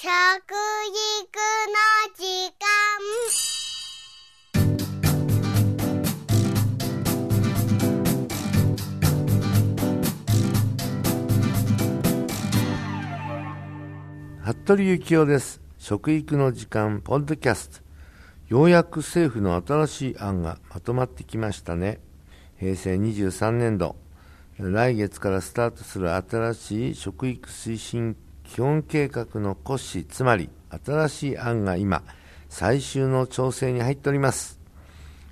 食育の時間。服部幸男です。食育の時間ポッドキャスト。ようやく政府の新しい案がまとまってきましたね。平成23年度。来月からスタートする新しい食育推進基本計画の骨子つまり新しい案が今最終の調整に入っております。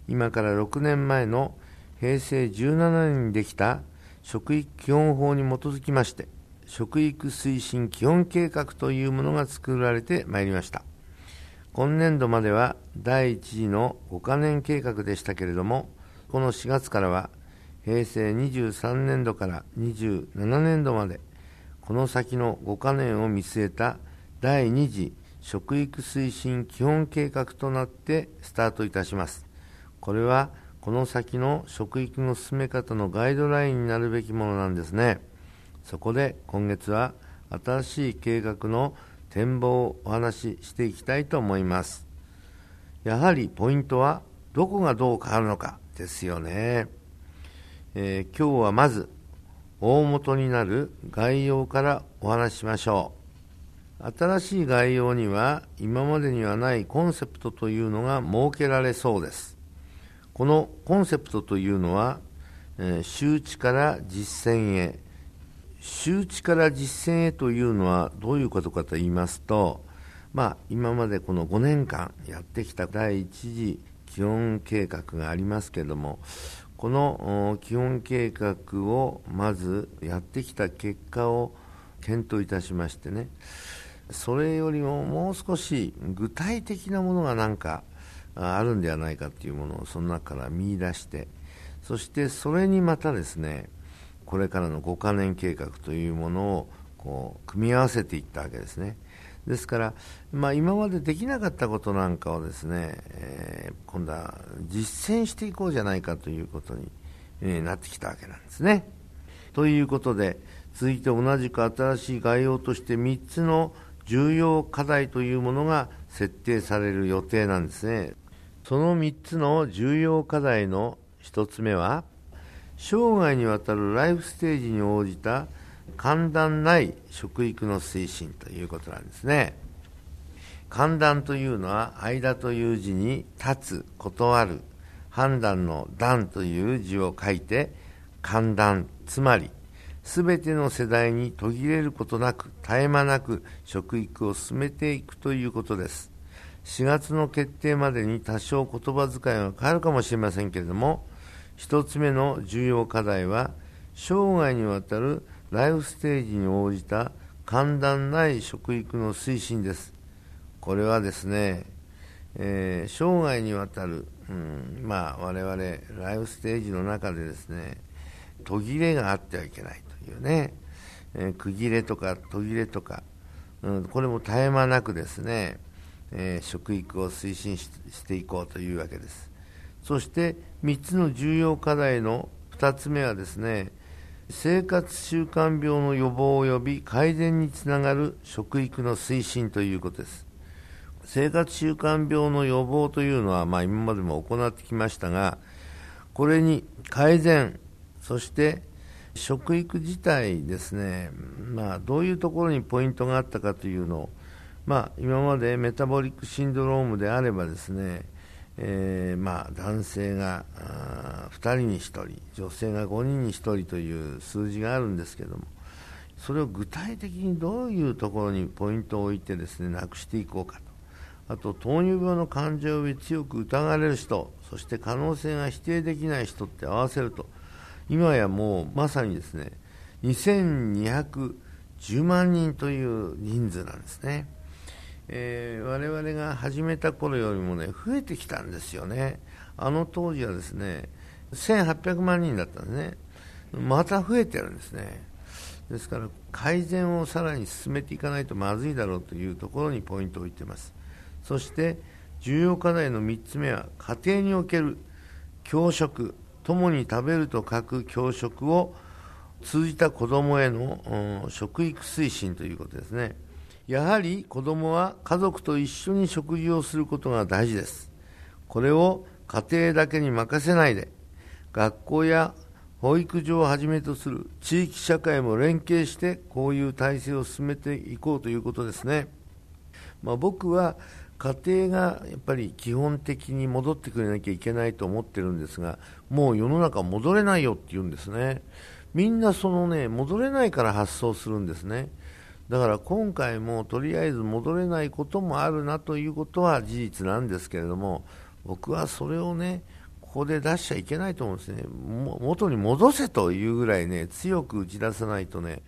今から6年前の平成17年にできた食育基本法に基づきまして食育推進基本計画というものが作られてまいりました。今年度までは第1次の5カ年計画でしたけれどもこの4月からは平成23年度から27年度までこの先の5カ年を見据えた第2次食育推進基本計画となってスタートいたします。これはこの先の食育の進め方のガイドラインになるべきものなんですね。そこで今月は新しい計画の展望をお話ししていきたいと思います。やはりポイントはどこがどう変わるのかですよね、えー、今日はまず大元になる概要からお話ししましょう。新しい概要には今までにはないコンセプトというのが設けられそうです。このコンセプトというのは、えー、周知から実践へ。周知から実践へというのはどういうことかと言いますと、まあ、今までこの5年間やってきた第一次基本計画がありますけれどもこの基本計画をまずやってきた結果を検討いたしましてねそれよりももう少し具体的なものが何かあるんではないかというものをその中から見出してそしてそれにまたですねこれからの5カ年計画というものをこう組み合わせていったわけですね。ですから、まあ、今までできなかったことなんかをですね、えー、今度は実践していこうじゃないかということに、えー、なってきたわけなんですね。ということで続いて同じく新しい概要として3つの重要課題というものが設定される予定なんですね。その3つの重要課題の1つ目は生涯にわたるライフステージに応じた寒暖ない食育の推進ということなんですね。寒暖というのは間という字に立つ断る判断の断という字を書いて寒暖つまり全ての世代に途切れることなく絶え間なく食育を進めていくということです。4月の決定までに多少言葉遣いが変わるかもしれませんけれども1つ目の重要課題は生涯にわたるライフステージに応じた寒暖ない食育の推進です。これはですね、えー、生涯にわたる、うん、まあ我々ライフステージの中でですね途切れがあってはいけないというね、えー、区切れとか途切れとか、うん、これも絶え間なくですね、えー、食育を推進していこうというわけです。そして3つの重要課題の2つ目はですね生活習慣病の予防及び改善につながる食育の推進ということです。生活習慣病の予防というのは、まあ、今までも行ってきましたがこれに改善そして食育自体ですね、まあ、どういうところにポイントがあったかというのを、まあ、今までメタボリックシンドロームであればですねえー、まあ、男性が2人に1人女性が5人に1人という数字があるんですけどもそれを具体的にどういうところにポイントを置いてですねなくしていこうかとあと糖尿病の患者を強く疑われる人そして可能性が否定できない人って合わせると今やもうまさにですね2210万人という人数なんですね。えー、我々が始めた頃よりもね増えてきたんですよね。あの当時はですね1800万人だったんですね。また増えてるんですね。ですから改善をさらに進めていかないとまずいだろうというところにポイントを置いています。そして重要課題の3つ目は家庭における教食共に食べると書く教食を通じた子どもへの食育推進ということですね。やはり子供は家族と一緒に食事をすることが大事です。これを家庭だけに任せないで、学校や保育所をはじめとする地域社会も連携してこういう体制を進めていこうということですね。まあ、僕は家庭がやっぱり基本的に戻ってくれなきゃいけないと思ってるんですが、もう世の中戻れないよって言うんですね。みんなそのね、戻れないから発想するんですね。だから今回もとりあえず戻れないこともあるなということは事実なんですけれども、僕はそれをね、ここで出しちゃいけないと思うんですね。元に戻せというぐらいね、強く打ち出さないとね、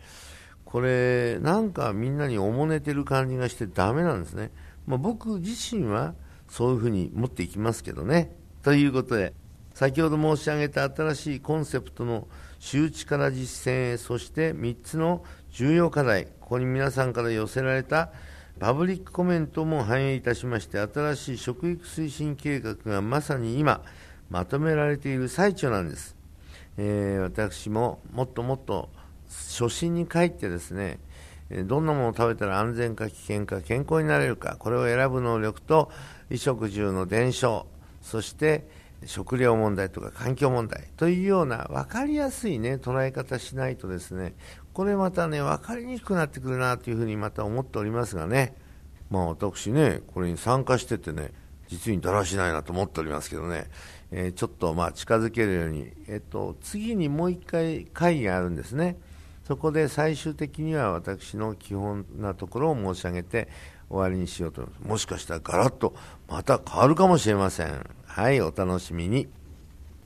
これ、なんかみんなにおもねてる感じがしてだめなんですね。まあ、僕自身はそういうふうに持っていきますけどね。ということで、先ほど申し上げた新しいコンセプトの周知から実践へ、そして3つの重要課題、ここに皆さんから寄せられたパブリックコメントも反映いたしまして、新しい食育推進計画がまさに今、まとめられている最中なんです。えー、私ももっともっと初心に帰ってですね、どんなものを食べたら安全か危険か健康になれるか、これを選ぶ能力と衣食住の伝承、そして食料問題とか環境問題というような分かりやすい、ね、捉え方しないとですね、これまたね、分かりにくくなってくるなというふうにまた思っておりますがね、まあ私ね、これに参加しててね、実にだらしないなと思っておりますけどね、えー、ちょっとまあ近づけるように、えっと、次にもう一回会議があるんですね。そこで最終的には私の基本なところを申し上げて終わりにしようと思います。もしかしたらガラッとまた変わるかもしれません。はい、お楽しみに。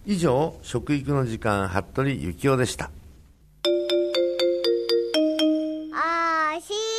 以上、食育の時間、服部幸男でした。あーしー